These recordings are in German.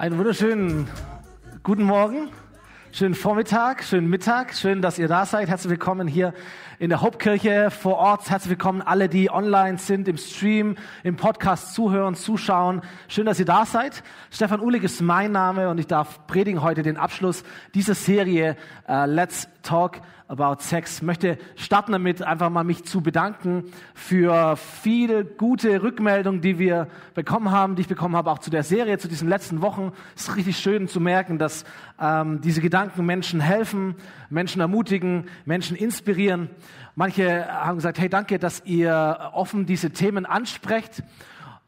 Einen wunderschönen guten Morgen, schönen Vormittag, schönen Mittag, schön, dass ihr da seid. Herzlich willkommen hier in der Hauptkirche vor Ort. Herzlich willkommen alle, die online sind, im Stream, im Podcast zuhören, zuschauen. Schön, dass ihr da seid. Stefan Uhlig ist mein Name und ich darf predigen heute den Abschluss dieser Serie uh, Let's Talk About Sex. möchte starten damit, einfach mal mich zu bedanken für viele gute Rückmeldungen, die wir bekommen haben, die ich bekommen habe, auch zu der Serie, zu diesen letzten Wochen. Es ist richtig schön zu merken, dass ähm, diese Gedanken Menschen helfen, Menschen ermutigen, Menschen inspirieren. Manche haben gesagt, hey, danke, dass ihr offen diese Themen ansprecht.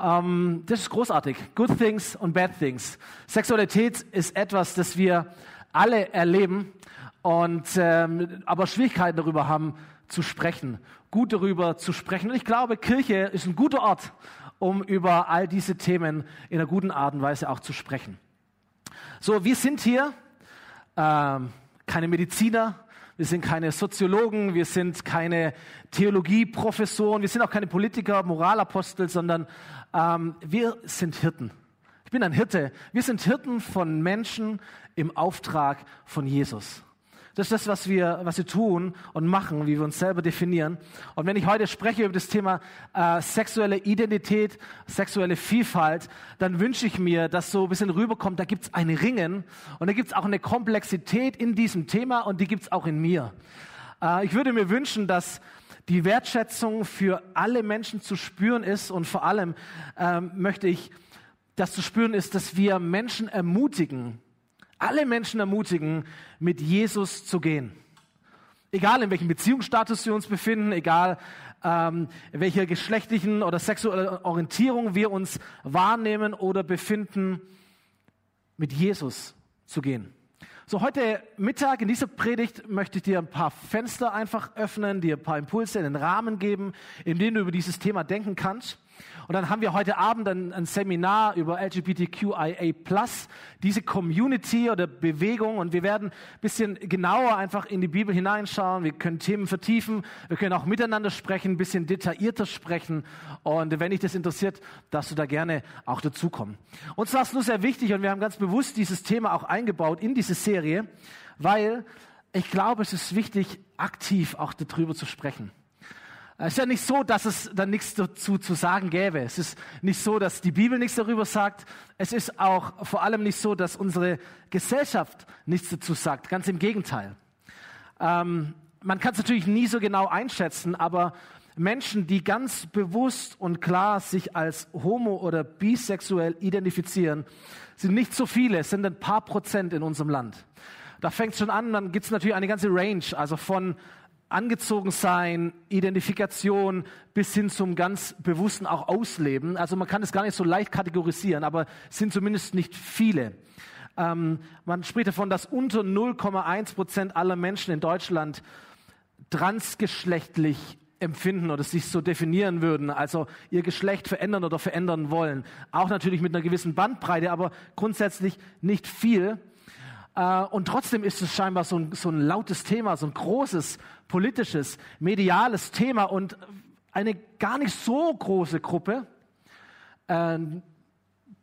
Ähm, das ist großartig. Good things und bad things. Sexualität ist etwas, das wir alle erleben und ähm, aber Schwierigkeiten darüber haben zu sprechen, gut darüber zu sprechen. Und ich glaube, Kirche ist ein guter Ort, um über all diese Themen in einer guten Art und Weise auch zu sprechen. So, wir sind hier ähm, keine Mediziner, wir sind keine Soziologen, wir sind keine Theologieprofessoren, wir sind auch keine Politiker, Moralapostel, sondern ähm, wir sind Hirten. Ich bin ein Hirte. Wir sind Hirten von Menschen im Auftrag von Jesus. Das ist das, was wir, was wir tun und machen, wie wir uns selber definieren. Und wenn ich heute spreche über das Thema äh, sexuelle Identität, sexuelle Vielfalt, dann wünsche ich mir, dass so ein bisschen rüberkommt, da gibt es ein Ringen und da gibt es auch eine Komplexität in diesem Thema und die gibt es auch in mir. Äh, ich würde mir wünschen, dass die Wertschätzung für alle Menschen zu spüren ist und vor allem ähm, möchte ich, dass zu spüren ist, dass wir Menschen ermutigen, alle Menschen ermutigen, mit Jesus zu gehen. Egal in welchem Beziehungsstatus wir uns befinden, egal ähm, welcher geschlechtlichen oder sexuellen Orientierung wir uns wahrnehmen oder befinden, mit Jesus zu gehen. So, heute Mittag in dieser Predigt möchte ich dir ein paar Fenster einfach öffnen, dir ein paar Impulse in den Rahmen geben, in denen du über dieses Thema denken kannst. Und dann haben wir heute Abend ein, ein Seminar über LGBTQIA+, diese Community oder Bewegung. Und wir werden ein bisschen genauer einfach in die Bibel hineinschauen. Wir können Themen vertiefen. Wir können auch miteinander sprechen, ein bisschen detaillierter sprechen. Und wenn dich das interessiert, darfst du da gerne auch dazukommen. Und zwar ist nur sehr wichtig, und wir haben ganz bewusst dieses Thema auch eingebaut in diese Serie, weil ich glaube, es ist wichtig, aktiv auch darüber zu sprechen. Es ist ja nicht so, dass es dann nichts dazu zu sagen gäbe. Es ist nicht so, dass die Bibel nichts darüber sagt. Es ist auch vor allem nicht so, dass unsere Gesellschaft nichts dazu sagt. Ganz im Gegenteil. Ähm, man kann es natürlich nie so genau einschätzen, aber Menschen, die ganz bewusst und klar sich als homo- oder bisexuell identifizieren, sind nicht so viele, es sind ein paar Prozent in unserem Land. Da fängt es schon an, dann gibt es natürlich eine ganze Range, also von angezogen sein, Identifikation bis hin zum ganz bewussten auch Ausleben. Also man kann es gar nicht so leicht kategorisieren, aber es sind zumindest nicht viele. Ähm, man spricht davon, dass unter 0,1 Prozent aller Menschen in Deutschland transgeschlechtlich empfinden oder sich so definieren würden, also ihr Geschlecht verändern oder verändern wollen. Auch natürlich mit einer gewissen Bandbreite, aber grundsätzlich nicht viel. Äh, und trotzdem ist es scheinbar so ein, so ein lautes Thema, so ein großes politisches, mediales Thema und eine gar nicht so große Gruppe äh,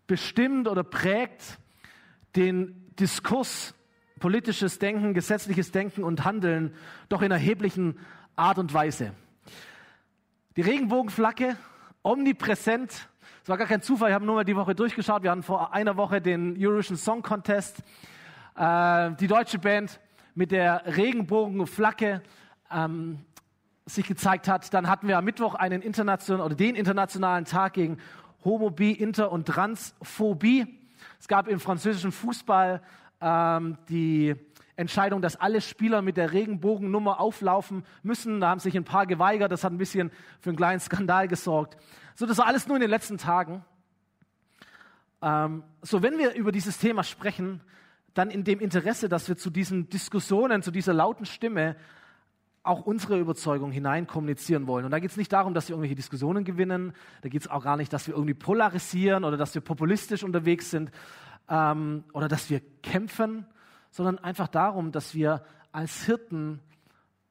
bestimmt oder prägt den Diskurs, politisches Denken, gesetzliches Denken und Handeln doch in erheblichen Art und Weise. Die Regenbogenflagge, omnipräsent, es war gar kein Zufall, ich habe nur mal die Woche durchgeschaut, wir hatten vor einer Woche den Eurovision Song Contest äh, die deutsche Band mit der Regenbogenflagge ähm, sich gezeigt hat. Dann hatten wir am Mittwoch einen internationalen oder den internationalen Tag gegen Homo, Inter und Transphobie. Es gab im französischen Fußball ähm, die Entscheidung, dass alle Spieler mit der Regenbogennummer auflaufen müssen. Da haben sich ein paar geweigert. Das hat ein bisschen für einen kleinen Skandal gesorgt. So, das war alles nur in den letzten Tagen. Ähm, so, wenn wir über dieses Thema sprechen, dann in dem Interesse, dass wir zu diesen Diskussionen, zu dieser lauten Stimme auch unsere Überzeugung hinein kommunizieren wollen. Und da geht es nicht darum, dass wir irgendwelche Diskussionen gewinnen, da geht es auch gar nicht, dass wir irgendwie polarisieren oder dass wir populistisch unterwegs sind ähm, oder dass wir kämpfen, sondern einfach darum, dass wir als Hirten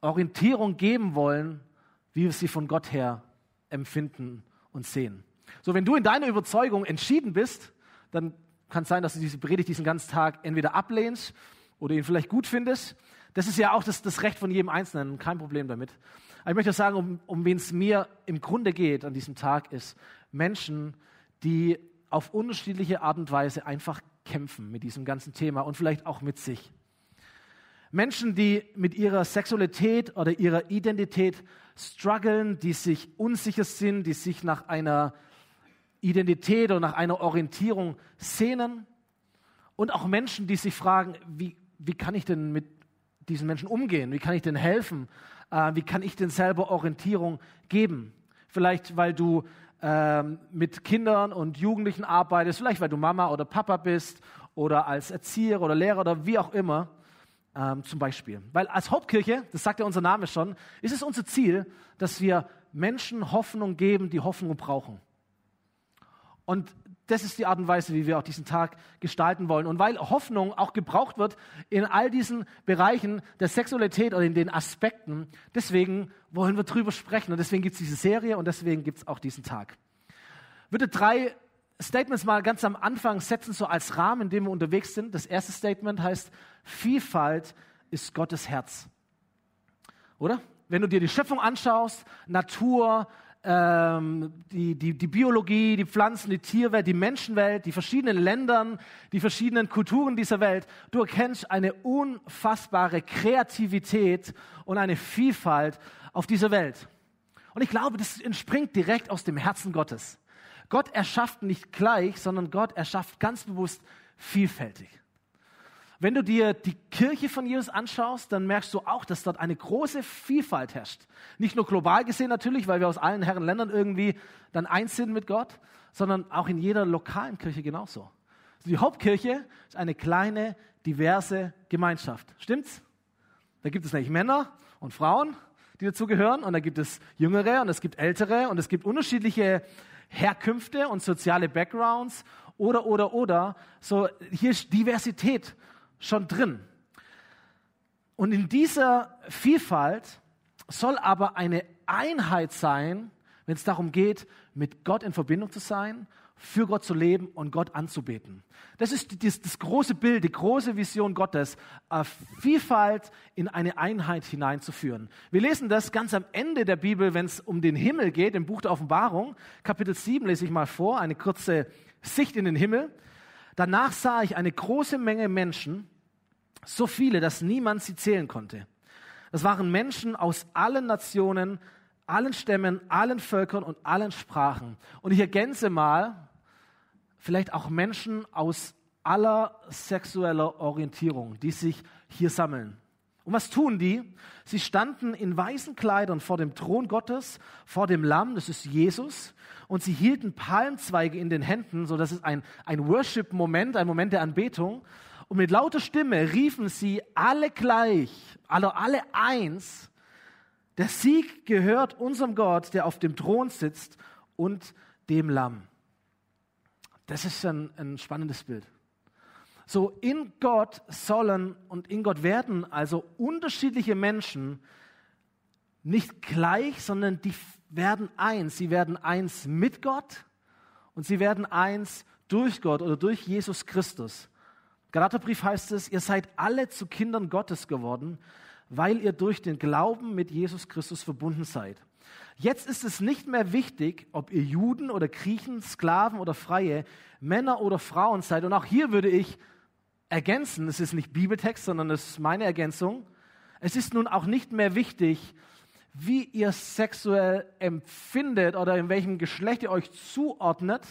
Orientierung geben wollen, wie wir sie von Gott her empfinden und sehen. So, wenn du in deiner Überzeugung entschieden bist, dann Kann sein, dass du diese Predigt diesen ganzen Tag entweder ablehnst oder ihn vielleicht gut findest. Das ist ja auch das, das Recht von jedem Einzelnen, kein Problem damit. Aber ich möchte sagen, um, um wen es mir im Grunde geht an diesem Tag, ist Menschen, die auf unterschiedliche Art und Weise einfach kämpfen mit diesem ganzen Thema und vielleicht auch mit sich. Menschen, die mit ihrer Sexualität oder ihrer Identität strugglen, die sich unsicher sind, die sich nach einer Identität oder nach einer Orientierung sehnen. Und auch Menschen, die sich fragen, wie, wie kann ich denn mit diesen Menschen umgehen? Wie kann ich denn helfen? Äh, wie kann ich denn selber Orientierung geben? Vielleicht, weil du ähm, mit Kindern und Jugendlichen arbeitest, vielleicht weil du Mama oder Papa bist oder als Erzieher oder Lehrer oder wie auch immer ähm, zum Beispiel. Weil als Hauptkirche, das sagt ja unser Name schon, ist es unser Ziel, dass wir Menschen Hoffnung geben, die Hoffnung brauchen. Und das ist die Art und Weise, wie wir auch diesen Tag gestalten wollen. Und weil Hoffnung auch gebraucht wird in all diesen Bereichen der Sexualität oder in den Aspekten, deswegen wollen wir drüber sprechen. Und deswegen gibt es diese Serie und deswegen gibt es auch diesen Tag. Ich würde drei Statements mal ganz am Anfang setzen, so als Rahmen, in dem wir unterwegs sind. Das erste Statement heißt, Vielfalt ist Gottes Herz. Oder? Wenn du dir die Schöpfung anschaust, Natur, ähm, die, die, die Biologie, die Pflanzen, die Tierwelt, die Menschenwelt, die verschiedenen Ländern, die verschiedenen Kulturen dieser Welt, du erkennst eine unfassbare Kreativität und eine Vielfalt auf dieser Welt. Und ich glaube, das entspringt direkt aus dem Herzen Gottes. Gott erschafft nicht gleich, sondern Gott erschafft ganz bewusst vielfältig. Wenn du dir die Kirche von Jesus anschaust, dann merkst du auch, dass dort eine große Vielfalt herrscht. Nicht nur global gesehen natürlich, weil wir aus allen Herren Ländern irgendwie dann eins sind mit Gott, sondern auch in jeder lokalen Kirche genauso. Die Hauptkirche ist eine kleine, diverse Gemeinschaft. Stimmt's? Da gibt es nämlich Männer und Frauen, die dazugehören, und da gibt es Jüngere und es gibt Ältere und es gibt unterschiedliche Herkünfte und soziale Backgrounds oder, oder, oder. So, hier ist Diversität schon drin. Und in dieser Vielfalt soll aber eine Einheit sein, wenn es darum geht, mit Gott in Verbindung zu sein, für Gott zu leben und Gott anzubeten. Das ist das, das große Bild, die große Vision Gottes, Vielfalt in eine Einheit hineinzuführen. Wir lesen das ganz am Ende der Bibel, wenn es um den Himmel geht, im Buch der Offenbarung. Kapitel 7 lese ich mal vor, eine kurze Sicht in den Himmel. Danach sah ich eine große Menge Menschen, so viele, dass niemand sie zählen konnte. Das waren Menschen aus allen Nationen, allen Stämmen, allen Völkern und allen Sprachen. Und ich ergänze mal, vielleicht auch Menschen aus aller sexueller Orientierung, die sich hier sammeln. Und was tun die? Sie standen in weißen Kleidern vor dem Thron Gottes, vor dem Lamm, das ist Jesus, und sie hielten Palmzweige in den Händen, so dass es ein, ein Worship-Moment, ein Moment der Anbetung. Und mit lauter Stimme riefen sie alle gleich, alle, alle eins, der Sieg gehört unserem Gott, der auf dem Thron sitzt und dem Lamm. Das ist ein, ein spannendes Bild. So in Gott sollen und in Gott werden also unterschiedliche Menschen nicht gleich, sondern die werden eins. Sie werden eins mit Gott und sie werden eins durch Gott oder durch Jesus Christus. Galaterbrief heißt es, ihr seid alle zu Kindern Gottes geworden, weil ihr durch den Glauben mit Jesus Christus verbunden seid. Jetzt ist es nicht mehr wichtig, ob ihr Juden oder Griechen, Sklaven oder Freie, Männer oder Frauen seid. Und auch hier würde ich ergänzen, es ist nicht Bibeltext, sondern es ist meine Ergänzung. Es ist nun auch nicht mehr wichtig, wie ihr sexuell empfindet oder in welchem Geschlecht ihr euch zuordnet,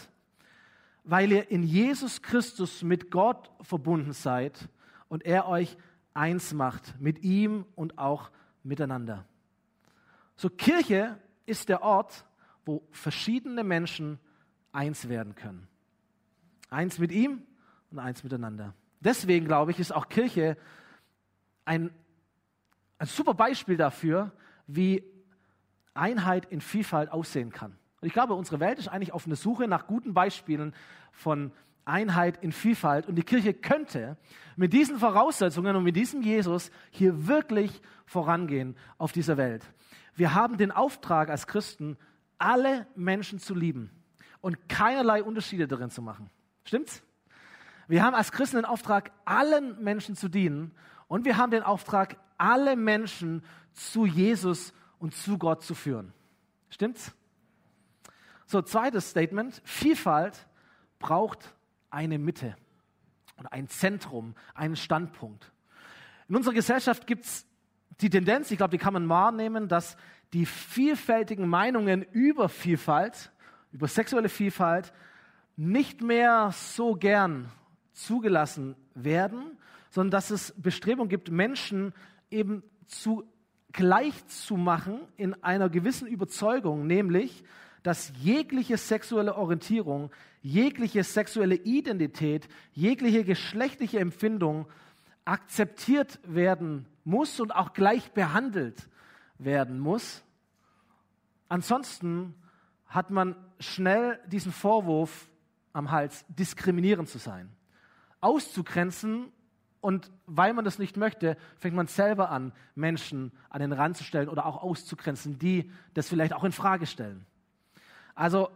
weil ihr in Jesus Christus mit Gott verbunden seid und er euch eins macht mit ihm und auch miteinander. So Kirche ist der Ort, wo verschiedene Menschen eins werden können. Eins mit ihm und eins miteinander. Deswegen glaube ich, ist auch Kirche ein, ein super Beispiel dafür, wie Einheit in Vielfalt aussehen kann. Und ich glaube, unsere Welt ist eigentlich auf einer Suche nach guten Beispielen von Einheit in Vielfalt. Und die Kirche könnte mit diesen Voraussetzungen und mit diesem Jesus hier wirklich vorangehen auf dieser Welt. Wir haben den Auftrag als Christen, alle Menschen zu lieben und keinerlei Unterschiede darin zu machen. Stimmt's? Wir haben als Christen den Auftrag, allen Menschen zu dienen und wir haben den Auftrag, alle Menschen zu Jesus und zu Gott zu führen. Stimmt's? So, zweites Statement. Vielfalt braucht eine Mitte und ein Zentrum, einen Standpunkt. In unserer Gesellschaft gibt es die Tendenz, ich glaube, die kann man wahrnehmen, dass die vielfältigen Meinungen über Vielfalt, über sexuelle Vielfalt, nicht mehr so gern zugelassen werden, sondern dass es Bestrebungen gibt, Menschen eben zu gleich zu machen in einer gewissen Überzeugung, nämlich, dass jegliche sexuelle Orientierung, jegliche sexuelle Identität, jegliche geschlechtliche Empfindung akzeptiert werden muss und auch gleich behandelt werden muss. Ansonsten hat man schnell diesen Vorwurf am Hals, diskriminierend zu sein, auszugrenzen und weil man das nicht möchte, fängt man selber an, Menschen an den Rand zu stellen oder auch auszugrenzen, die das vielleicht auch in Frage stellen. Also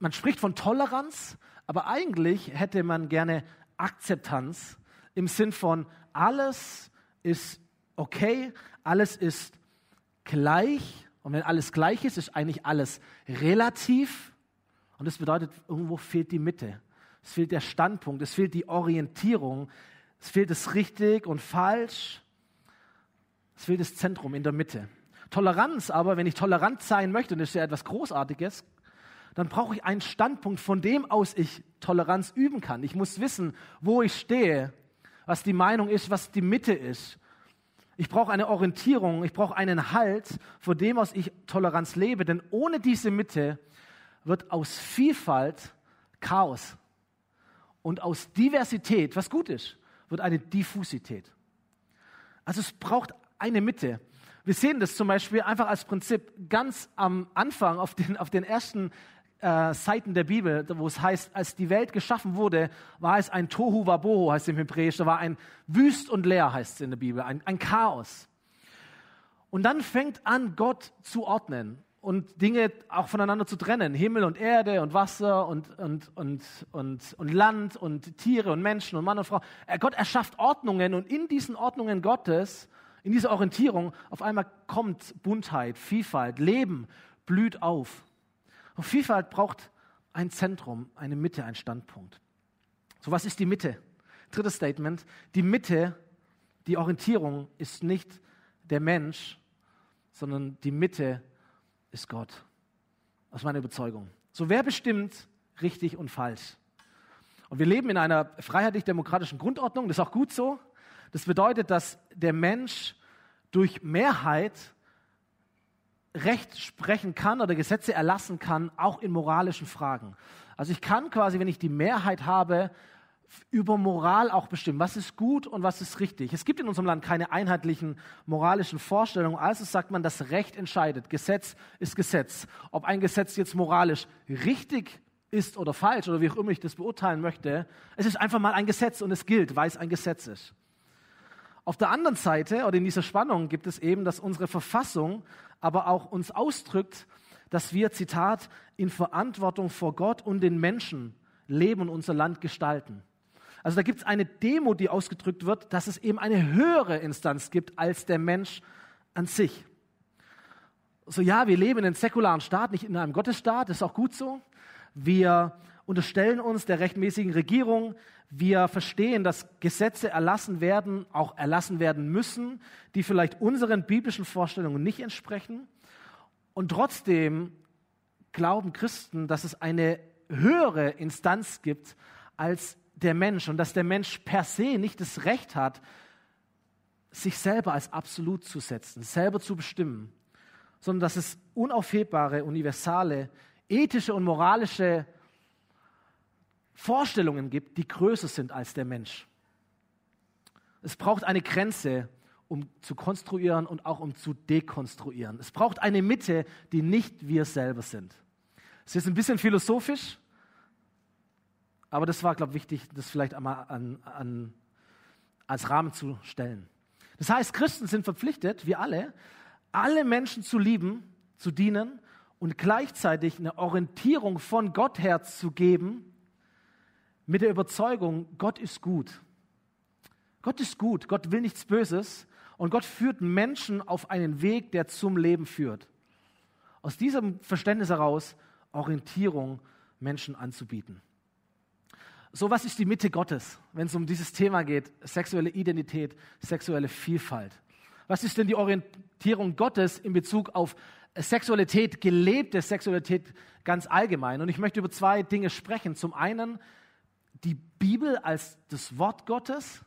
man spricht von Toleranz, aber eigentlich hätte man gerne Akzeptanz im Sinn von alles ist okay, alles ist gleich. Und wenn alles gleich ist, ist eigentlich alles relativ. Und das bedeutet, irgendwo fehlt die Mitte. Es fehlt der Standpunkt, es fehlt die Orientierung, es fehlt das richtig und falsch. Es fehlt das Zentrum in der Mitte. Toleranz aber, wenn ich tolerant sein möchte, und das ist ja etwas Großartiges, dann brauche ich einen Standpunkt, von dem aus ich Toleranz üben kann. Ich muss wissen, wo ich stehe, was die Meinung ist, was die Mitte ist. Ich brauche eine Orientierung, ich brauche einen Halt, vor dem aus ich Toleranz lebe, denn ohne diese Mitte wird aus Vielfalt Chaos. Und aus Diversität, was gut ist, wird eine Diffusität. Also es braucht eine Mitte. Wir sehen das zum Beispiel einfach als Prinzip ganz am Anfang auf den, auf den ersten äh, Seiten der Bibel, wo es heißt, als die Welt geschaffen wurde, war es ein Tohu Wabohu, heißt es im Hebräisch, da war ein Wüst und leer, heißt es in der Bibel, ein, ein Chaos. Und dann fängt an, Gott zu ordnen und Dinge auch voneinander zu trennen. Himmel und Erde und Wasser und, und, und, und, und Land und Tiere und Menschen und Mann und Frau. Äh, Gott erschafft Ordnungen und in diesen Ordnungen Gottes, in dieser Orientierung, auf einmal kommt Buntheit, Vielfalt, Leben blüht auf. Und Vielfalt braucht ein Zentrum, eine Mitte, ein Standpunkt. So, was ist die Mitte? Drittes Statement. Die Mitte, die Orientierung ist nicht der Mensch, sondern die Mitte ist Gott. Aus meiner Überzeugung. So, wer bestimmt richtig und falsch? Und wir leben in einer freiheitlich-demokratischen Grundordnung, das ist auch gut so. Das bedeutet, dass der Mensch durch Mehrheit Recht sprechen kann oder Gesetze erlassen kann, auch in moralischen Fragen. Also ich kann quasi, wenn ich die Mehrheit habe, über Moral auch bestimmen, was ist gut und was ist richtig. Es gibt in unserem Land keine einheitlichen moralischen Vorstellungen, also sagt man, das Recht entscheidet. Gesetz ist Gesetz. Ob ein Gesetz jetzt moralisch richtig ist oder falsch oder wie auch immer ich das beurteilen möchte, es ist einfach mal ein Gesetz und es gilt, weil es ein Gesetz ist. Auf der anderen Seite oder in dieser Spannung gibt es eben, dass unsere Verfassung aber auch uns ausdrückt, dass wir, Zitat, in Verantwortung vor Gott und den Menschen leben und unser Land gestalten. Also da gibt es eine Demo, die ausgedrückt wird, dass es eben eine höhere Instanz gibt als der Mensch an sich. So ja, wir leben in einem säkularen Staat, nicht in einem Gottesstaat, das ist auch gut so. Wir unterstellen uns der rechtmäßigen Regierung. Wir verstehen, dass Gesetze erlassen werden, auch erlassen werden müssen, die vielleicht unseren biblischen Vorstellungen nicht entsprechen. Und trotzdem glauben Christen, dass es eine höhere Instanz gibt als der Mensch und dass der Mensch per se nicht das Recht hat, sich selber als absolut zu setzen, selber zu bestimmen, sondern dass es unaufhebbare, universale, ethische und moralische Vorstellungen gibt, die größer sind als der Mensch. Es braucht eine Grenze, um zu konstruieren und auch um zu dekonstruieren. Es braucht eine Mitte, die nicht wir selber sind. Es ist ein bisschen philosophisch, aber das war, glaube ich, wichtig, das vielleicht einmal an, an, als Rahmen zu stellen. Das heißt, Christen sind verpflichtet, wir alle, alle Menschen zu lieben, zu dienen und gleichzeitig eine Orientierung von Gott her zu geben, mit der Überzeugung, Gott ist gut. Gott ist gut, Gott will nichts Böses und Gott führt Menschen auf einen Weg, der zum Leben führt. Aus diesem Verständnis heraus Orientierung Menschen anzubieten. So, was ist die Mitte Gottes, wenn es um dieses Thema geht, sexuelle Identität, sexuelle Vielfalt? Was ist denn die Orientierung Gottes in Bezug auf Sexualität, gelebte Sexualität ganz allgemein? Und ich möchte über zwei Dinge sprechen. Zum einen die Bibel als das Wort Gottes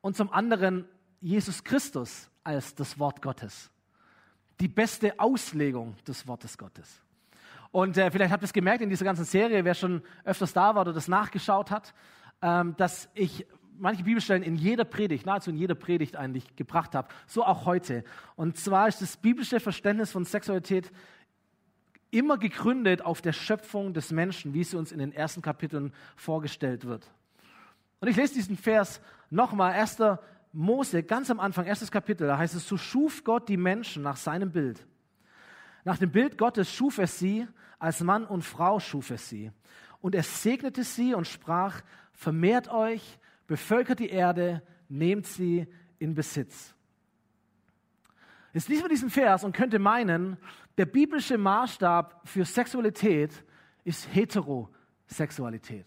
und zum anderen Jesus Christus als das Wort Gottes. Die beste Auslegung des Wortes Gottes. Und äh, vielleicht habt ihr es gemerkt in dieser ganzen Serie, wer schon öfters da war oder das nachgeschaut hat, ähm, dass ich manche Bibelstellen in jeder Predigt, nahezu in jeder Predigt eigentlich gebracht habe. So auch heute. Und zwar ist das biblische Verständnis von Sexualität immer gegründet auf der Schöpfung des Menschen, wie sie uns in den ersten Kapiteln vorgestellt wird. Und ich lese diesen Vers nochmal, 1. Mose, ganz am Anfang, erstes Kapitel, da heißt es, so schuf Gott die Menschen nach seinem Bild. Nach dem Bild Gottes schuf er sie, als Mann und Frau schuf er sie. Und er segnete sie und sprach, vermehrt euch, bevölkert die Erde, nehmt sie in Besitz. Jetzt liest man diesen Vers und könnte meinen, der biblische Maßstab für Sexualität ist Heterosexualität.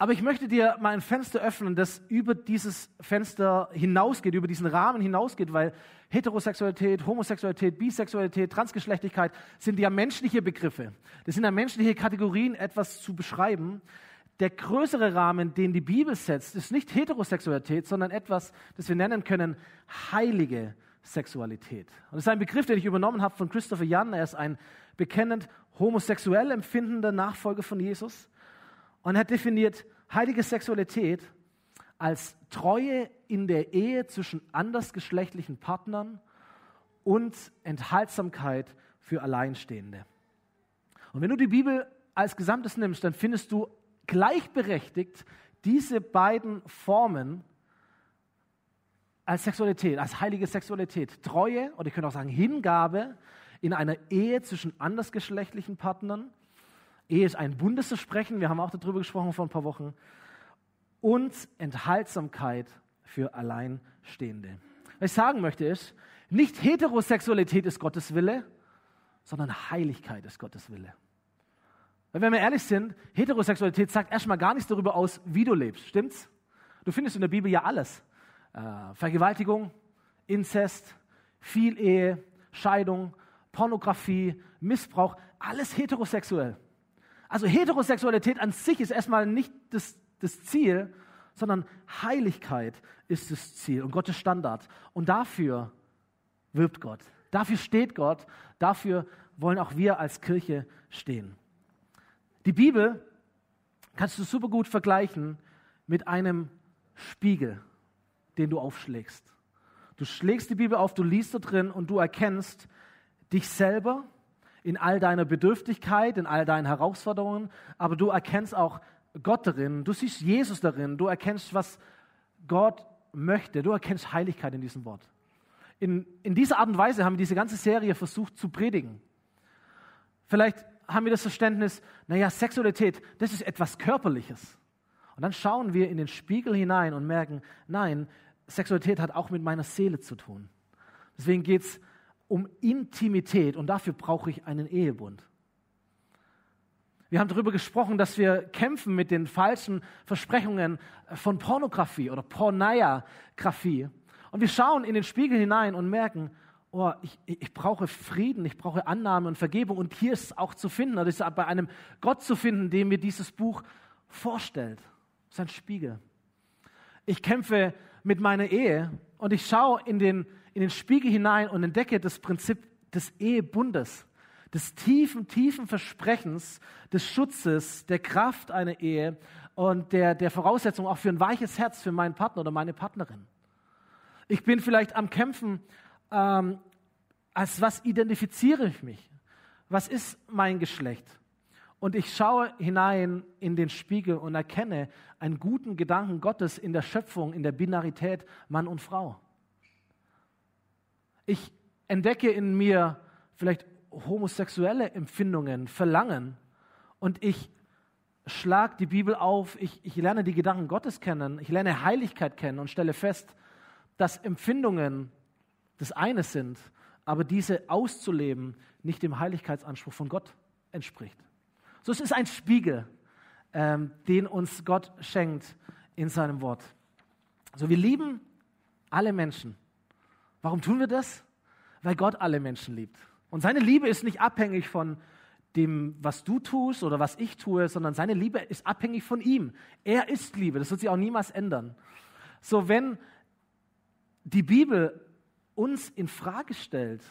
Aber ich möchte dir mal ein Fenster öffnen, das über dieses Fenster hinausgeht, über diesen Rahmen hinausgeht, weil Heterosexualität, Homosexualität, Bisexualität, Transgeschlechtlichkeit sind ja menschliche Begriffe. Das sind ja menschliche Kategorien, etwas zu beschreiben. Der größere Rahmen, den die Bibel setzt, ist nicht Heterosexualität, sondern etwas, das wir nennen können heilige Sexualität. Und das ist ein Begriff, den ich übernommen habe von Christopher Jan. Er ist ein bekennend homosexuell empfindender Nachfolger von Jesus und er definiert heilige Sexualität als Treue in der Ehe zwischen andersgeschlechtlichen Partnern und Enthaltsamkeit für Alleinstehende. Und wenn du die Bibel als Gesamtes nimmst, dann findest du gleichberechtigt diese beiden Formen als Sexualität, als heilige Sexualität. Treue, oder ich könnte auch sagen Hingabe in einer Ehe zwischen andersgeschlechtlichen Partnern Ehe ist ein Bundesversprechen, wir haben auch darüber gesprochen vor ein paar Wochen, und Enthaltsamkeit für Alleinstehende. Was ich sagen möchte ist, nicht Heterosexualität ist Gottes Wille, sondern Heiligkeit ist Gottes Wille. Weil wenn wir ehrlich sind, Heterosexualität sagt erstmal gar nichts darüber aus, wie du lebst. Stimmt's? Du findest in der Bibel ja alles. Äh, Vergewaltigung, Inzest, Vielehe, Scheidung, Pornografie, Missbrauch, alles heterosexuell. Also Heterosexualität an sich ist erstmal nicht das, das Ziel, sondern Heiligkeit ist das Ziel und Gottes Standard. Und dafür wirbt Gott. Dafür steht Gott. Dafür wollen auch wir als Kirche stehen. Die Bibel kannst du super gut vergleichen mit einem Spiegel, den du aufschlägst. Du schlägst die Bibel auf, du liest da drin und du erkennst dich selber in all deiner Bedürftigkeit, in all deinen Herausforderungen, aber du erkennst auch Gott darin, du siehst Jesus darin, du erkennst, was Gott möchte, du erkennst Heiligkeit in diesem Wort. In, in dieser Art und Weise haben wir diese ganze Serie versucht zu predigen. Vielleicht haben wir das Verständnis, naja, Sexualität, das ist etwas Körperliches. Und dann schauen wir in den Spiegel hinein und merken, nein, Sexualität hat auch mit meiner Seele zu tun. Deswegen geht es um Intimität und dafür brauche ich einen Ehebund. Wir haben darüber gesprochen, dass wir kämpfen mit den falschen Versprechungen von Pornografie oder Pornografie. Und wir schauen in den Spiegel hinein und merken, oh, ich, ich brauche Frieden, ich brauche Annahme und Vergebung. Und hier ist es auch zu finden, das ist bei einem Gott zu finden, dem mir dieses Buch vorstellt. Das ist ein Spiegel. Ich kämpfe mit meiner Ehe und ich schaue in den in den Spiegel hinein und entdecke das Prinzip des Ehebundes, des tiefen, tiefen Versprechens, des Schutzes, der Kraft einer Ehe und der, der Voraussetzung auch für ein weiches Herz für meinen Partner oder meine Partnerin. Ich bin vielleicht am Kämpfen, ähm, als was identifiziere ich mich? Was ist mein Geschlecht? Und ich schaue hinein in den Spiegel und erkenne einen guten Gedanken Gottes in der Schöpfung, in der Binarität Mann und Frau. Ich entdecke in mir vielleicht homosexuelle Empfindungen, Verlangen und ich schlage die Bibel auf, ich, ich lerne die Gedanken Gottes kennen, ich lerne Heiligkeit kennen und stelle fest, dass Empfindungen das eine sind, aber diese auszuleben nicht dem Heiligkeitsanspruch von Gott entspricht. So es ist ein Spiegel, ähm, den uns Gott schenkt in seinem Wort. So wir lieben alle Menschen. Warum tun wir das? Weil Gott alle Menschen liebt. Und seine Liebe ist nicht abhängig von dem, was du tust oder was ich tue, sondern seine Liebe ist abhängig von ihm. Er ist Liebe. Das wird sich auch niemals ändern. So, wenn die Bibel uns in Frage stellt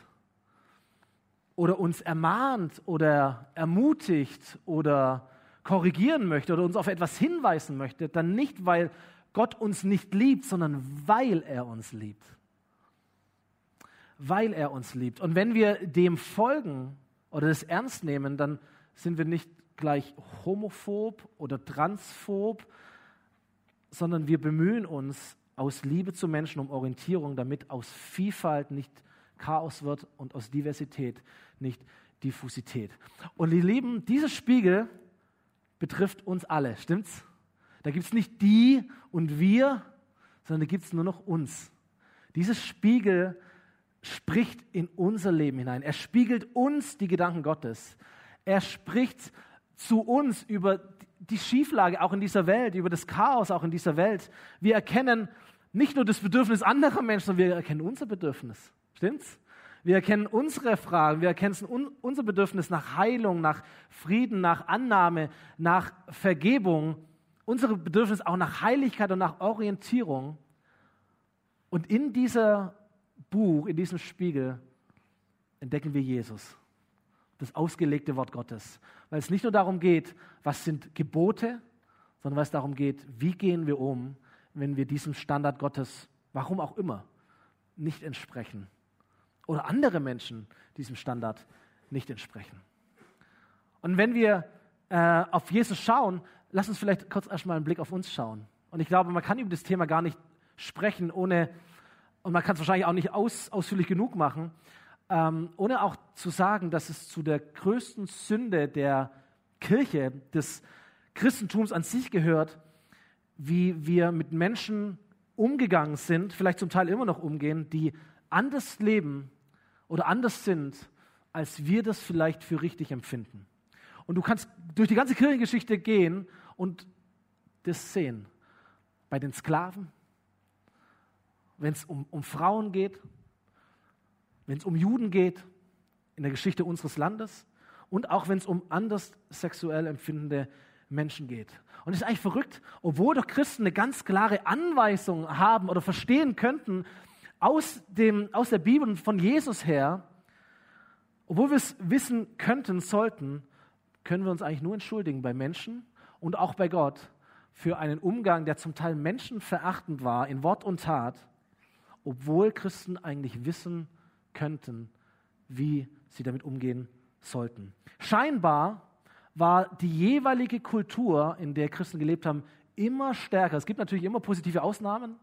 oder uns ermahnt oder ermutigt oder korrigieren möchte oder uns auf etwas hinweisen möchte, dann nicht, weil Gott uns nicht liebt, sondern weil er uns liebt. Weil er uns liebt. Und wenn wir dem folgen, oder das ernst nehmen, dann sind wir nicht gleich homophob oder transphob, sondern wir bemühen uns aus Liebe zu Menschen um Orientierung, damit aus Vielfalt nicht Chaos wird und aus Diversität nicht Diffusität. Und ihr Lieben, dieser Spiegel betrifft uns alle, stimmt's? Da gibt es nicht die und wir, sondern da gibt es nur noch uns. Dieses Spiegel spricht in unser Leben hinein. Er spiegelt uns die Gedanken Gottes. Er spricht zu uns über die Schieflage auch in dieser Welt, über das Chaos auch in dieser Welt. Wir erkennen nicht nur das Bedürfnis anderer Menschen, sondern wir erkennen unser Bedürfnis. Stimmt's? Wir erkennen unsere Fragen, wir erkennen unser Bedürfnis nach Heilung, nach Frieden, nach Annahme, nach Vergebung, unser Bedürfnis auch nach Heiligkeit und nach Orientierung. Und in dieser Buch, in diesem Spiegel, entdecken wir Jesus, das ausgelegte Wort Gottes. Weil es nicht nur darum geht, was sind Gebote, sondern weil es darum geht, wie gehen wir um, wenn wir diesem Standard Gottes, warum auch immer, nicht entsprechen. Oder andere Menschen diesem Standard nicht entsprechen. Und wenn wir äh, auf Jesus schauen, lass uns vielleicht kurz erstmal einen Blick auf uns schauen. Und ich glaube, man kann über das Thema gar nicht sprechen, ohne und man kann es wahrscheinlich auch nicht aus, ausführlich genug machen, ähm, ohne auch zu sagen, dass es zu der größten Sünde der Kirche, des Christentums an sich gehört, wie wir mit Menschen umgegangen sind, vielleicht zum Teil immer noch umgehen, die anders leben oder anders sind, als wir das vielleicht für richtig empfinden. Und du kannst durch die ganze Kirchengeschichte gehen und das sehen. Bei den Sklaven, wenn es um, um Frauen geht, wenn es um Juden geht, in der Geschichte unseres Landes und auch wenn es um anders sexuell empfindende Menschen geht. Und es ist eigentlich verrückt, obwohl doch Christen eine ganz klare Anweisung haben oder verstehen könnten aus, dem, aus der Bibel und von Jesus her, obwohl wir es wissen könnten, sollten, können wir uns eigentlich nur entschuldigen bei Menschen und auch bei Gott für einen Umgang, der zum Teil menschenverachtend war in Wort und Tat obwohl Christen eigentlich wissen könnten, wie sie damit umgehen sollten. Scheinbar war die jeweilige Kultur, in der Christen gelebt haben, immer stärker. Es gibt natürlich immer positive Ausnahmen,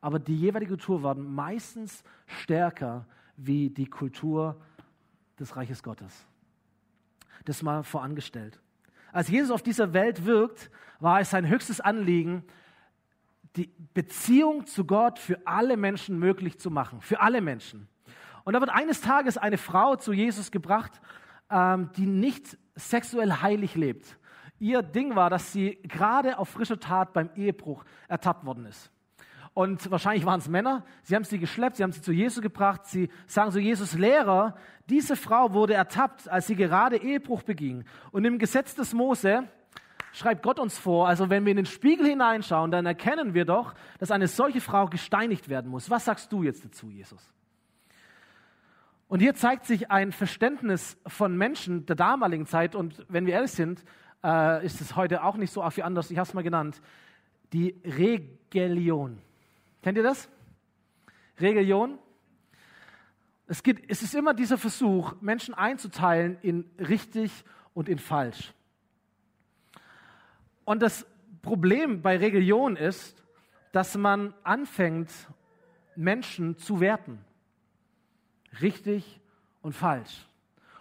aber die jeweilige Kultur war meistens stärker wie die Kultur des Reiches Gottes. Das mal vorangestellt. Als Jesus auf dieser Welt wirkt, war es sein höchstes Anliegen, die Beziehung zu Gott für alle Menschen möglich zu machen. Für alle Menschen. Und da wird eines Tages eine Frau zu Jesus gebracht, ähm, die nicht sexuell heilig lebt. Ihr Ding war, dass sie gerade auf frischer Tat beim Ehebruch ertappt worden ist. Und wahrscheinlich waren es Männer. Sie haben sie geschleppt, sie haben sie zu Jesus gebracht. Sie sagen so, Jesus Lehrer, diese Frau wurde ertappt, als sie gerade Ehebruch beging. Und im Gesetz des Mose schreibt Gott uns vor, also wenn wir in den Spiegel hineinschauen, dann erkennen wir doch, dass eine solche Frau gesteinigt werden muss. Was sagst du jetzt dazu, Jesus? Und hier zeigt sich ein Verständnis von Menschen der damaligen Zeit und wenn wir ehrlich sind, äh, ist es heute auch nicht so wie anders. Ich habe es mal genannt. Die Regelion. Kennt ihr das? Regelion? Es, es ist immer dieser Versuch, Menschen einzuteilen in richtig und in falsch. Und das Problem bei Religion ist, dass man anfängt, Menschen zu werten. Richtig und falsch.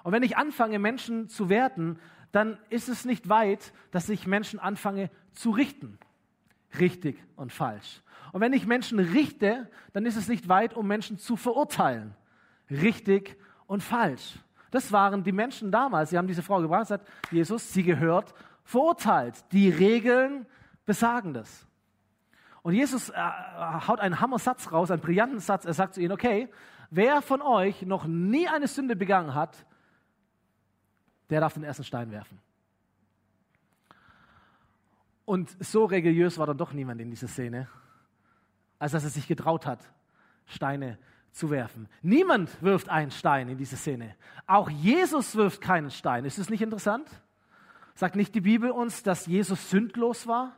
Und wenn ich anfange, Menschen zu werten, dann ist es nicht weit, dass ich Menschen anfange zu richten. Richtig und falsch. Und wenn ich Menschen richte, dann ist es nicht weit, um Menschen zu verurteilen. Richtig und falsch. Das waren die Menschen damals. Sie haben diese Frau gebracht und gesagt, Jesus, sie gehört verurteilt. Die Regeln besagen das. Und Jesus äh, haut einen Hammersatz raus, einen brillanten Satz. Er sagt zu ihnen, okay, wer von euch noch nie eine Sünde begangen hat, der darf den ersten Stein werfen. Und so religiös war dann doch niemand in dieser Szene, als dass er sich getraut hat, Steine zu werfen. Niemand wirft einen Stein in diese Szene. Auch Jesus wirft keinen Stein. Ist es nicht interessant? Sagt nicht die Bibel uns, dass Jesus sündlos war?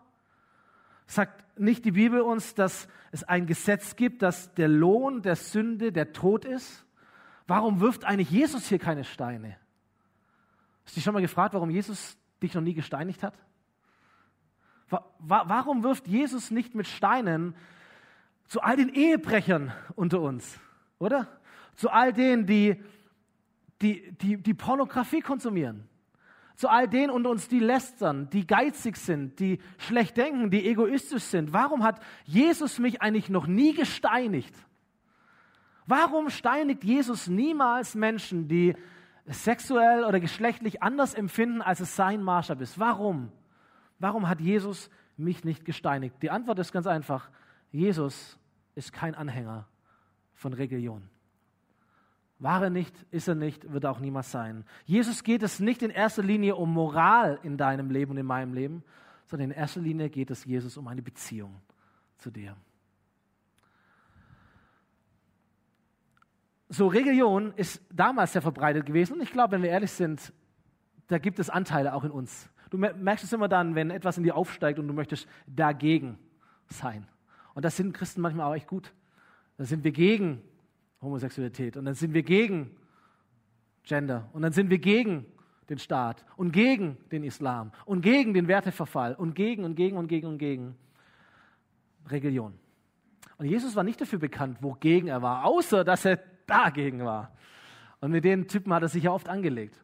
Sagt nicht die Bibel uns, dass es ein Gesetz gibt, dass der Lohn der Sünde der Tod ist? Warum wirft eigentlich Jesus hier keine Steine? Hast du dich schon mal gefragt, warum Jesus dich noch nie gesteinigt hat? Warum wirft Jesus nicht mit Steinen zu all den Ehebrechern unter uns, oder? Zu all denen, die, die, die, die Pornografie konsumieren. Zu all denen unter uns, die lästern, die geizig sind, die schlecht denken, die egoistisch sind. Warum hat Jesus mich eigentlich noch nie gesteinigt? Warum steinigt Jesus niemals Menschen, die sexuell oder geschlechtlich anders empfinden, als es sein Maßstab ist? Warum? Warum hat Jesus mich nicht gesteinigt? Die Antwort ist ganz einfach. Jesus ist kein Anhänger von Religion. War er nicht, ist er nicht, wird er auch niemals sein. Jesus geht es nicht in erster Linie um Moral in deinem Leben und in meinem Leben, sondern in erster Linie geht es Jesus um eine Beziehung zu dir. So, Religion ist damals sehr verbreitet gewesen und ich glaube, wenn wir ehrlich sind, da gibt es Anteile auch in uns. Du merkst es immer dann, wenn etwas in dir aufsteigt und du möchtest dagegen sein. Und das sind Christen manchmal auch echt gut. Da sind wir gegen Homosexualität und dann sind wir gegen Gender und dann sind wir gegen den Staat und gegen den Islam und gegen den Werteverfall und gegen und gegen und gegen und gegen Religion. Und Jesus war nicht dafür bekannt, wogegen er war, außer dass er dagegen war. Und mit den Typen hat er sich ja oft angelegt.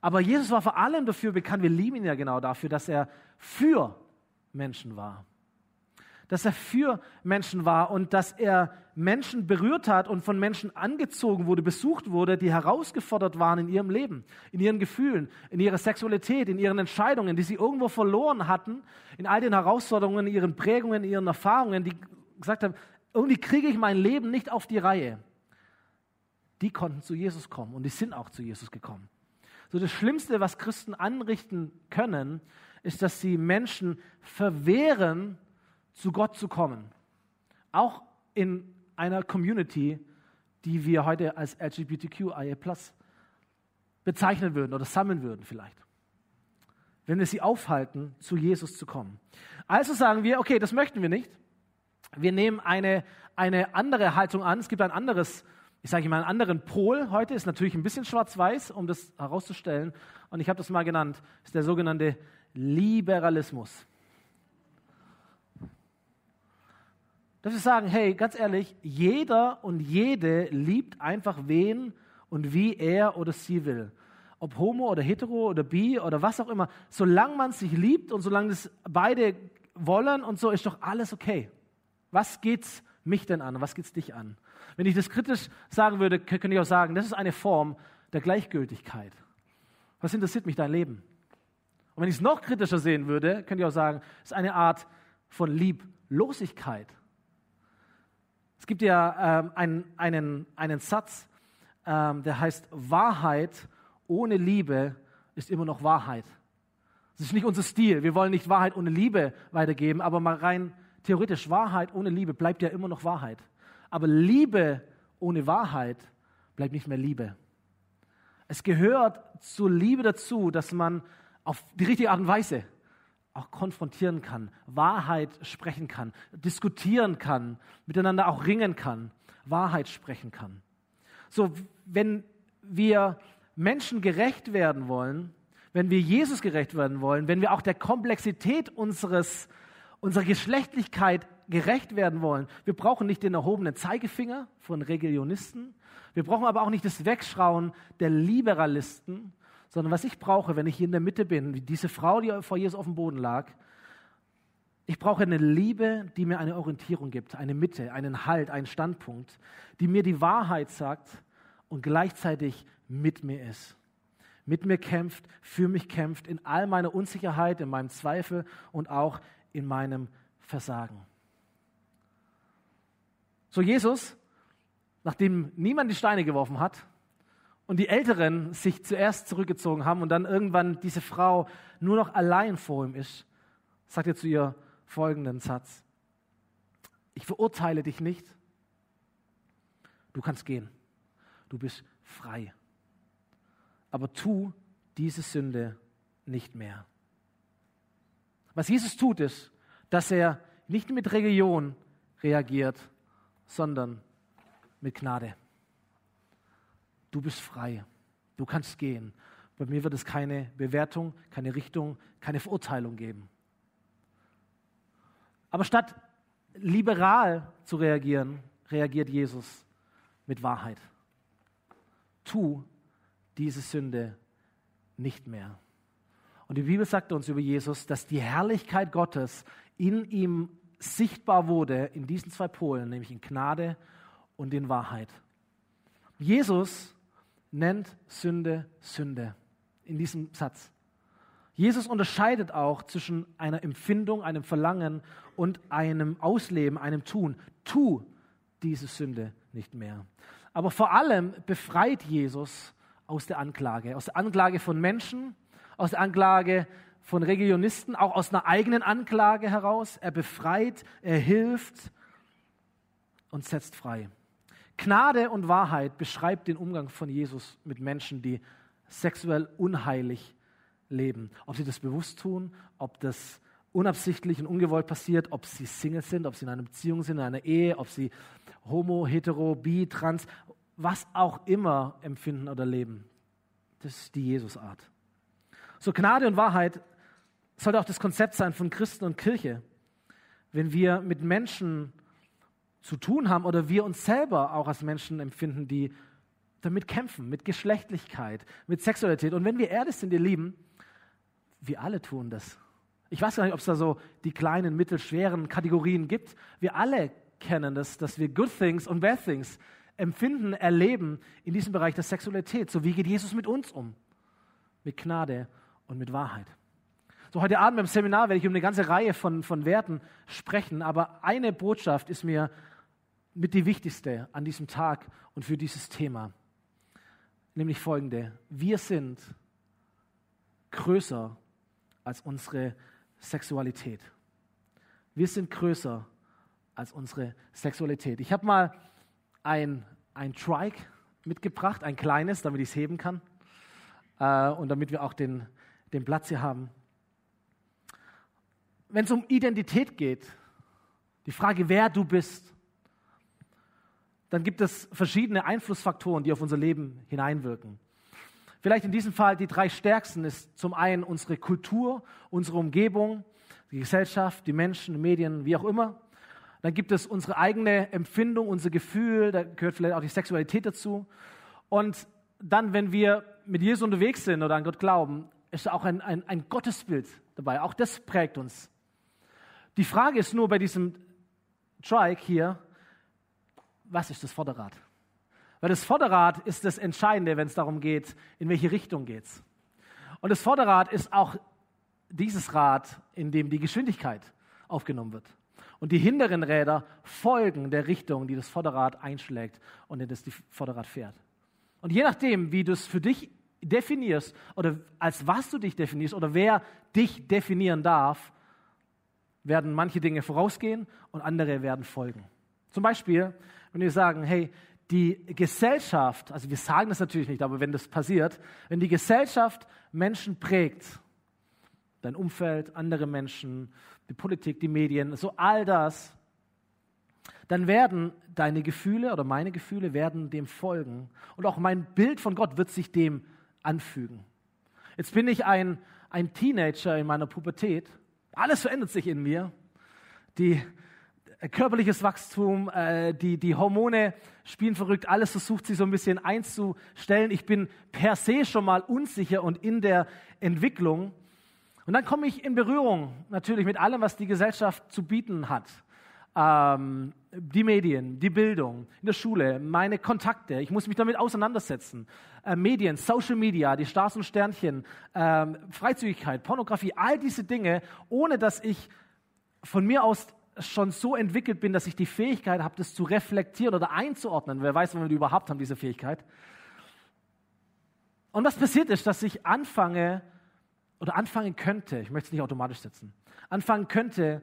Aber Jesus war vor allem dafür bekannt, wir lieben ihn ja genau dafür, dass er für Menschen war dass er für Menschen war und dass er Menschen berührt hat und von Menschen angezogen wurde, besucht wurde, die herausgefordert waren in ihrem Leben, in ihren Gefühlen, in ihrer Sexualität, in ihren Entscheidungen, die sie irgendwo verloren hatten, in all den Herausforderungen, ihren Prägungen, ihren Erfahrungen, die gesagt haben, irgendwie kriege ich mein Leben nicht auf die Reihe. Die konnten zu Jesus kommen und die sind auch zu Jesus gekommen. So das Schlimmste, was Christen anrichten können, ist, dass sie Menschen verwehren, zu Gott zu kommen. Auch in einer Community, die wir heute als LGBTQIA bezeichnen würden oder sammeln würden vielleicht. Wenn wir sie aufhalten, zu Jesus zu kommen. Also sagen wir, okay, das möchten wir nicht. Wir nehmen eine, eine andere Haltung an. Es gibt ein anderes, ich sage mal, einen anderen Pol heute. Ist natürlich ein bisschen schwarz-weiß, um das herauszustellen. Und ich habe das mal genannt. Ist der sogenannte Liberalismus. Dass wir sagen, hey, ganz ehrlich, jeder und jede liebt einfach wen und wie er oder sie will. Ob homo oder hetero oder bi oder was auch immer. Solange man sich liebt und solange das beide wollen und so, ist doch alles okay. Was geht's mich denn an? Was geht's dich an? Wenn ich das kritisch sagen würde, könnte ich auch sagen, das ist eine Form der Gleichgültigkeit. Was interessiert mich dein Leben? Und wenn ich es noch kritischer sehen würde, könnte ich auch sagen, es ist eine Art von Lieblosigkeit. Es gibt ja ähm, einen, einen, einen Satz, ähm, der heißt, Wahrheit ohne Liebe ist immer noch Wahrheit. Das ist nicht unser Stil. Wir wollen nicht Wahrheit ohne Liebe weitergeben, aber mal rein theoretisch, Wahrheit ohne Liebe bleibt ja immer noch Wahrheit. Aber Liebe ohne Wahrheit bleibt nicht mehr Liebe. Es gehört zur Liebe dazu, dass man auf die richtige Art und Weise auch konfrontieren kann, Wahrheit sprechen kann, diskutieren kann, miteinander auch ringen kann, Wahrheit sprechen kann. So, wenn wir Menschen gerecht werden wollen, wenn wir Jesus gerecht werden wollen, wenn wir auch der Komplexität unseres, unserer Geschlechtlichkeit gerecht werden wollen, wir brauchen nicht den erhobenen Zeigefinger von Religionisten, wir brauchen aber auch nicht das Wegschauen der Liberalisten, sondern was ich brauche, wenn ich hier in der Mitte bin, wie diese Frau, die vor Jesus auf dem Boden lag, ich brauche eine Liebe, die mir eine Orientierung gibt, eine Mitte, einen Halt, einen Standpunkt, die mir die Wahrheit sagt und gleichzeitig mit mir ist. Mit mir kämpft, für mich kämpft, in all meiner Unsicherheit, in meinem Zweifel und auch in meinem Versagen. So Jesus, nachdem niemand die Steine geworfen hat und die Älteren sich zuerst zurückgezogen haben und dann irgendwann diese Frau nur noch allein vor ihm ist, sagt er zu ihr folgenden Satz. Ich verurteile dich nicht. Du kannst gehen. Du bist frei. Aber tu diese Sünde nicht mehr. Was Jesus tut, ist, dass er nicht mit Religion reagiert, sondern mit Gnade. Du bist frei. Du kannst gehen. Bei mir wird es keine Bewertung, keine Richtung, keine Verurteilung geben. Aber statt liberal zu reagieren, reagiert Jesus mit Wahrheit. Tu diese Sünde nicht mehr. Und die Bibel sagt uns über Jesus, dass die Herrlichkeit Gottes in ihm sichtbar wurde in diesen zwei Polen, nämlich in Gnade und in Wahrheit. Jesus nennt Sünde Sünde in diesem Satz. Jesus unterscheidet auch zwischen einer Empfindung, einem Verlangen und einem Ausleben, einem Tun. Tu diese Sünde nicht mehr. Aber vor allem befreit Jesus aus der Anklage, aus der Anklage von Menschen, aus der Anklage von Religionisten, auch aus einer eigenen Anklage heraus. Er befreit, er hilft und setzt frei. Gnade und Wahrheit beschreibt den Umgang von Jesus mit Menschen, die sexuell unheilig leben. Ob sie das bewusst tun, ob das unabsichtlich und ungewollt passiert, ob sie Single sind, ob sie in einer Beziehung sind, in einer Ehe, ob sie homo, hetero, bi, trans, was auch immer empfinden oder leben. Das ist die Jesusart. So Gnade und Wahrheit sollte auch das Konzept sein von Christen und Kirche. Wenn wir mit Menschen zu tun haben oder wir uns selber auch als Menschen empfinden, die damit kämpfen, mit Geschlechtlichkeit, mit Sexualität. Und wenn wir ehrlich sind, ihr Lieben, wir alle tun das. Ich weiß gar nicht, ob es da so die kleinen, mittelschweren Kategorien gibt. Wir alle kennen das, dass wir Good Things und Bad Things empfinden, erleben in diesem Bereich der Sexualität. So wie geht Jesus mit uns um? Mit Gnade und mit Wahrheit. So heute Abend im Seminar werde ich um eine ganze Reihe von, von Werten sprechen, aber eine Botschaft ist mir mit die wichtigste an diesem Tag und für dieses Thema, nämlich folgende. Wir sind größer als unsere Sexualität. Wir sind größer als unsere Sexualität. Ich habe mal ein, ein Trike mitgebracht, ein kleines, damit ich es heben kann äh, und damit wir auch den, den Platz hier haben. Wenn es um Identität geht, die Frage, wer du bist, dann gibt es verschiedene Einflussfaktoren, die auf unser Leben hineinwirken. Vielleicht in diesem Fall die drei stärksten ist zum einen unsere Kultur, unsere Umgebung, die Gesellschaft, die Menschen, die Medien, wie auch immer. Dann gibt es unsere eigene Empfindung, unser Gefühl, da gehört vielleicht auch die Sexualität dazu. Und dann, wenn wir mit Jesus unterwegs sind oder an Gott glauben, ist auch ein, ein, ein Gottesbild dabei. Auch das prägt uns. Die Frage ist nur bei diesem Trike hier, was ist das Vorderrad? Weil das Vorderrad ist das Entscheidende, wenn es darum geht, in welche Richtung geht's. Und das Vorderrad ist auch dieses Rad, in dem die Geschwindigkeit aufgenommen wird. Und die hinteren Räder folgen der Richtung, die das Vorderrad einschlägt und in das die Vorderrad fährt. Und je nachdem, wie du es für dich definierst oder als was du dich definierst oder wer dich definieren darf, werden manche Dinge vorausgehen und andere werden folgen. Zum Beispiel, wenn wir sagen, hey, die Gesellschaft, also wir sagen das natürlich nicht, aber wenn das passiert, wenn die Gesellschaft Menschen prägt, dein Umfeld, andere Menschen, die Politik, die Medien, so all das, dann werden deine Gefühle oder meine Gefühle werden dem folgen. Und auch mein Bild von Gott wird sich dem anfügen. Jetzt bin ich ein, ein Teenager in meiner Pubertät. Alles verändert sich in mir. Die, körperliches Wachstum, äh, die, die Hormone spielen verrückt, alles versucht sich so ein bisschen einzustellen. Ich bin per se schon mal unsicher und in der Entwicklung. Und dann komme ich in Berührung natürlich mit allem, was die Gesellschaft zu bieten hat. Ähm, die Medien, die Bildung in der Schule, meine Kontakte, ich muss mich damit auseinandersetzen. Äh, Medien, Social Media, die Stars und Sternchen, ähm, Freizügigkeit, Pornografie, all diese Dinge, ohne dass ich von mir aus schon so entwickelt bin, dass ich die Fähigkeit habe, das zu reflektieren oder einzuordnen. Wer weiß, wann wir die überhaupt haben, diese Fähigkeit. Und was passiert ist, dass ich anfange oder anfangen könnte, ich möchte es nicht automatisch setzen, anfangen könnte,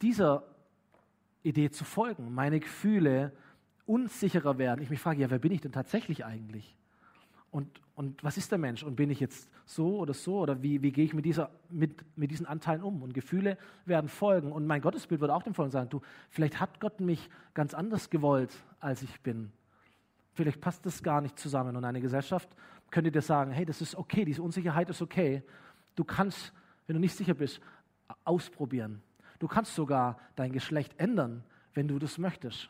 dieser Idee zu folgen, meine Gefühle unsicherer werden. Ich mich frage, ja, wer bin ich denn tatsächlich eigentlich? Und, und was ist der Mensch? Und bin ich jetzt so oder so? Oder wie, wie gehe ich mit, dieser, mit, mit diesen Anteilen um? Und Gefühle werden folgen. Und mein Gottesbild wird auch dem Folgen sagen, du, vielleicht hat Gott mich ganz anders gewollt, als ich bin. Vielleicht passt das gar nicht zusammen. Und eine Gesellschaft könnte dir sagen, hey, das ist okay, diese Unsicherheit ist okay. Du kannst, wenn du nicht sicher bist, ausprobieren. Du kannst sogar dein Geschlecht ändern, wenn du das möchtest.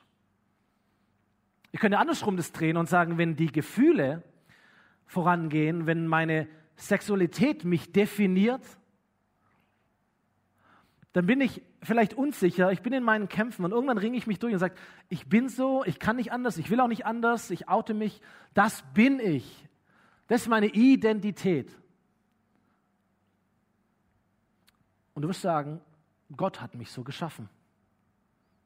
Ich könnte andersrum das drehen und sagen, wenn die Gefühle vorangehen, wenn meine Sexualität mich definiert, dann bin ich vielleicht unsicher, ich bin in meinen Kämpfen und irgendwann ringe ich mich durch und sage, ich bin so, ich kann nicht anders, ich will auch nicht anders, ich oute mich, das bin ich. Das ist meine Identität. Und du wirst sagen, Gott hat mich so geschaffen.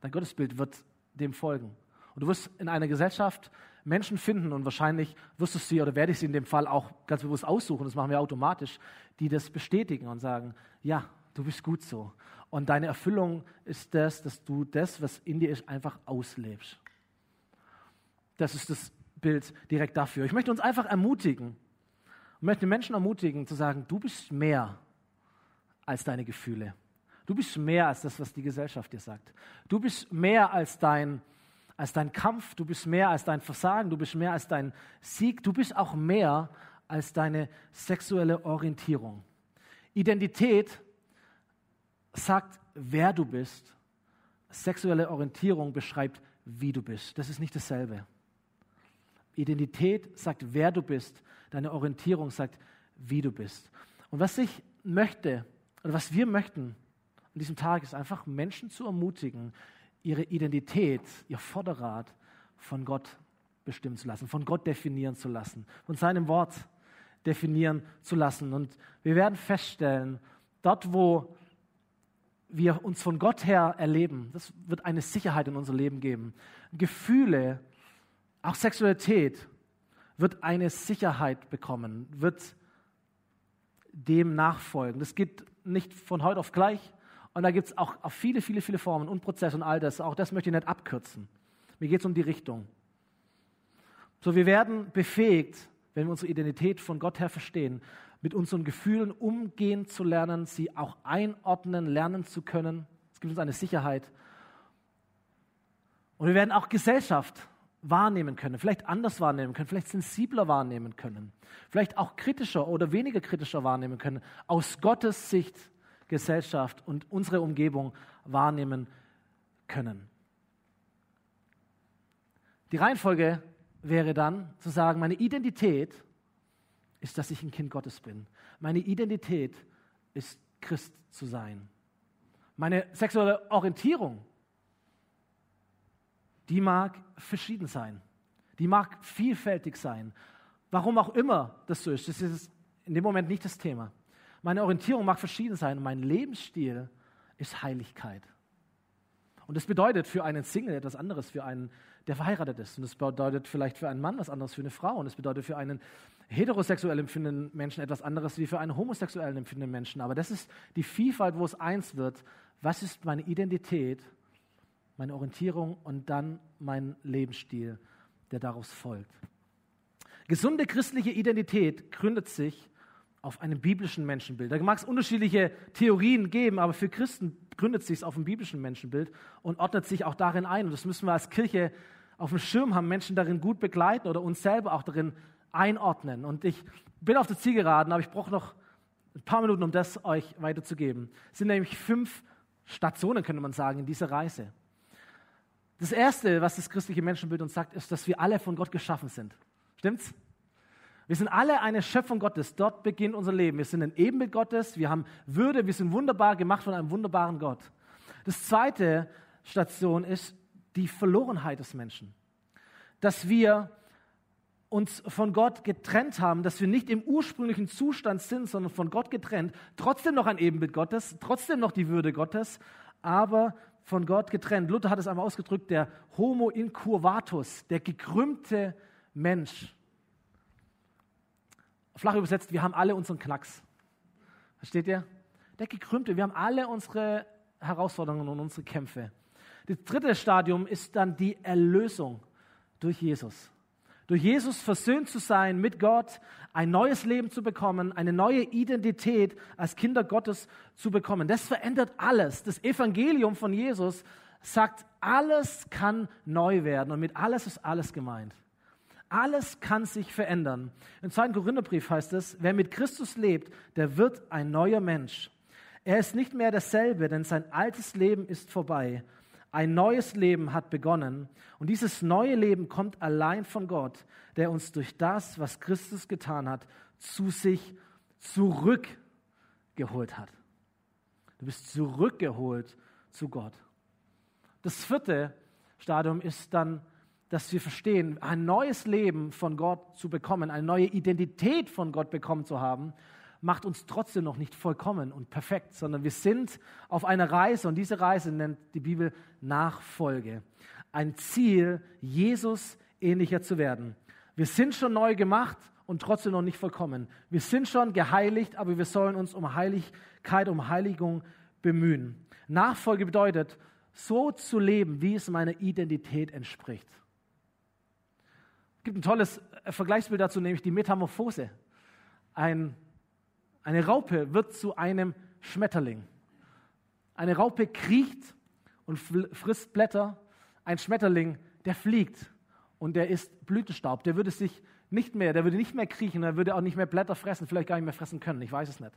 Dein Gottesbild wird dem folgen. Und du wirst in einer Gesellschaft Menschen finden und wahrscheinlich wirst du sie oder werde ich sie in dem Fall auch ganz bewusst aussuchen, das machen wir automatisch, die das bestätigen und sagen, ja, du bist gut so. Und deine Erfüllung ist das, dass du das, was in dir ist, einfach auslebst. Das ist das Bild direkt dafür. Ich möchte uns einfach ermutigen, ich möchte Menschen ermutigen zu sagen, du bist mehr als deine Gefühle. Du bist mehr als das, was die Gesellschaft dir sagt. Du bist mehr als dein als dein Kampf, du bist mehr als dein Versagen, du bist mehr als dein Sieg, du bist auch mehr als deine sexuelle Orientierung. Identität sagt, wer du bist. Sexuelle Orientierung beschreibt, wie du bist. Das ist nicht dasselbe. Identität sagt, wer du bist. Deine Orientierung sagt, wie du bist. Und was ich möchte, oder was wir möchten an diesem Tag, ist einfach Menschen zu ermutigen, ihre Identität, ihr Vorderrad von Gott bestimmen zu lassen, von Gott definieren zu lassen, von seinem Wort definieren zu lassen. Und wir werden feststellen, dort, wo wir uns von Gott her erleben, das wird eine Sicherheit in unser Leben geben. Gefühle, auch Sexualität wird eine Sicherheit bekommen, wird dem nachfolgen. Das geht nicht von heute auf gleich, und da gibt es auch, viele, viele, viele Formen und Prozesse und all das. Auch das möchte ich nicht abkürzen. Mir geht es um die Richtung. So, wir werden befähigt, wenn wir unsere Identität von Gott her verstehen, mit unseren Gefühlen umgehen zu lernen, sie auch einordnen, lernen zu können. Es gibt uns eine Sicherheit. Und wir werden auch Gesellschaft wahrnehmen können, vielleicht anders wahrnehmen können, vielleicht sensibler wahrnehmen können, vielleicht auch kritischer oder weniger kritischer wahrnehmen können, aus Gottes Sicht Gesellschaft und unsere Umgebung wahrnehmen können. Die Reihenfolge wäre dann zu sagen, meine Identität ist, dass ich ein Kind Gottes bin. Meine Identität ist, Christ zu sein. Meine sexuelle Orientierung, die mag verschieden sein. Die mag vielfältig sein. Warum auch immer das so ist, das ist in dem Moment nicht das Thema. Meine Orientierung mag verschieden sein und mein Lebensstil ist Heiligkeit. Und das bedeutet für einen Single etwas anderes, für einen, der verheiratet ist. Und das bedeutet vielleicht für einen Mann was anderes, für eine Frau. Und das bedeutet für einen heterosexuell empfindenden Menschen etwas anderes wie für einen homosexuell empfindenden Menschen. Aber das ist die Vielfalt, wo es eins wird. Was ist meine Identität, meine Orientierung und dann mein Lebensstil, der daraus folgt? Gesunde christliche Identität gründet sich auf einem biblischen Menschenbild. Da mag es unterschiedliche Theorien geben, aber für Christen gründet sich auf einem biblischen Menschenbild und ordnet sich auch darin ein. Und das müssen wir als Kirche auf dem Schirm haben, Menschen darin gut begleiten oder uns selber auch darin einordnen. Und ich bin auf der Zielgeraden, aber ich brauche noch ein paar Minuten, um das euch weiterzugeben. Es sind nämlich fünf Stationen, könnte man sagen, in dieser Reise. Das Erste, was das christliche Menschenbild uns sagt, ist, dass wir alle von Gott geschaffen sind. Stimmt's? Wir sind alle eine Schöpfung Gottes. Dort beginnt unser Leben. Wir sind ein Ebenbild Gottes. Wir haben Würde. Wir sind wunderbar gemacht von einem wunderbaren Gott. Das zweite Station ist die Verlorenheit des Menschen. Dass wir uns von Gott getrennt haben, dass wir nicht im ursprünglichen Zustand sind, sondern von Gott getrennt, trotzdem noch ein Ebenbild Gottes, trotzdem noch die Würde Gottes, aber von Gott getrennt. Luther hat es einmal ausgedrückt, der Homo incurvatus, der gekrümmte Mensch flach übersetzt, wir haben alle unseren Knacks. Versteht ihr? Der gekrümmte, wir haben alle unsere Herausforderungen und unsere Kämpfe. Das dritte Stadium ist dann die Erlösung durch Jesus. Durch Jesus versöhnt zu sein mit Gott, ein neues Leben zu bekommen, eine neue Identität als Kinder Gottes zu bekommen. Das verändert alles. Das Evangelium von Jesus sagt, alles kann neu werden und mit alles ist alles gemeint. Alles kann sich verändern. Im zweiten Korintherbrief heißt es, wer mit Christus lebt, der wird ein neuer Mensch. Er ist nicht mehr dasselbe, denn sein altes Leben ist vorbei. Ein neues Leben hat begonnen. Und dieses neue Leben kommt allein von Gott, der uns durch das, was Christus getan hat, zu sich zurückgeholt hat. Du bist zurückgeholt zu Gott. Das vierte Stadium ist dann dass wir verstehen, ein neues Leben von Gott zu bekommen, eine neue Identität von Gott bekommen zu haben, macht uns trotzdem noch nicht vollkommen und perfekt, sondern wir sind auf einer Reise und diese Reise nennt die Bibel Nachfolge. Ein Ziel, Jesus ähnlicher zu werden. Wir sind schon neu gemacht und trotzdem noch nicht vollkommen. Wir sind schon geheiligt, aber wir sollen uns um Heiligkeit, um Heiligung bemühen. Nachfolge bedeutet, so zu leben, wie es meiner Identität entspricht. Es gibt ein tolles äh, Vergleichsbild dazu, nämlich die Metamorphose. Ein, eine Raupe wird zu einem Schmetterling. Eine Raupe kriecht und frisst Blätter. Ein Schmetterling, der fliegt und der isst Blütenstaub. Der würde sich nicht mehr, der würde nicht mehr kriechen, der würde auch nicht mehr Blätter fressen, vielleicht gar nicht mehr fressen können, ich weiß es nicht.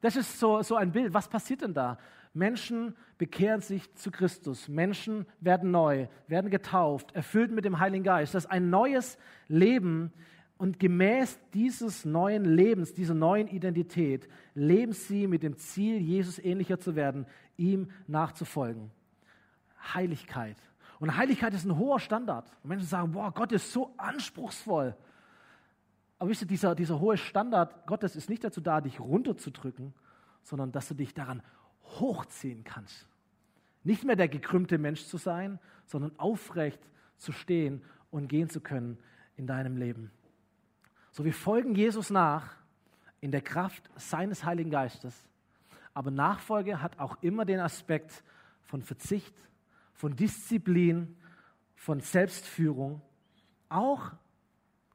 Das ist so, so ein Bild. Was passiert denn da? Menschen bekehren sich zu Christus. Menschen werden neu, werden getauft, erfüllt mit dem Heiligen Geist. Das ist ein neues Leben. Und gemäß dieses neuen Lebens, dieser neuen Identität, leben sie mit dem Ziel, Jesus ähnlicher zu werden, ihm nachzufolgen. Heiligkeit. Und Heiligkeit ist ein hoher Standard. Und Menschen sagen, boah, Gott ist so anspruchsvoll. Aber wisst ihr, dieser, dieser hohe Standard Gottes ist nicht dazu da, dich runterzudrücken, sondern dass du dich daran hochziehen kannst. Nicht mehr der gekrümmte Mensch zu sein, sondern aufrecht zu stehen und gehen zu können in deinem Leben. So, wir folgen Jesus nach in der Kraft seines Heiligen Geistes. Aber Nachfolge hat auch immer den Aspekt von Verzicht, von Disziplin, von Selbstführung, auch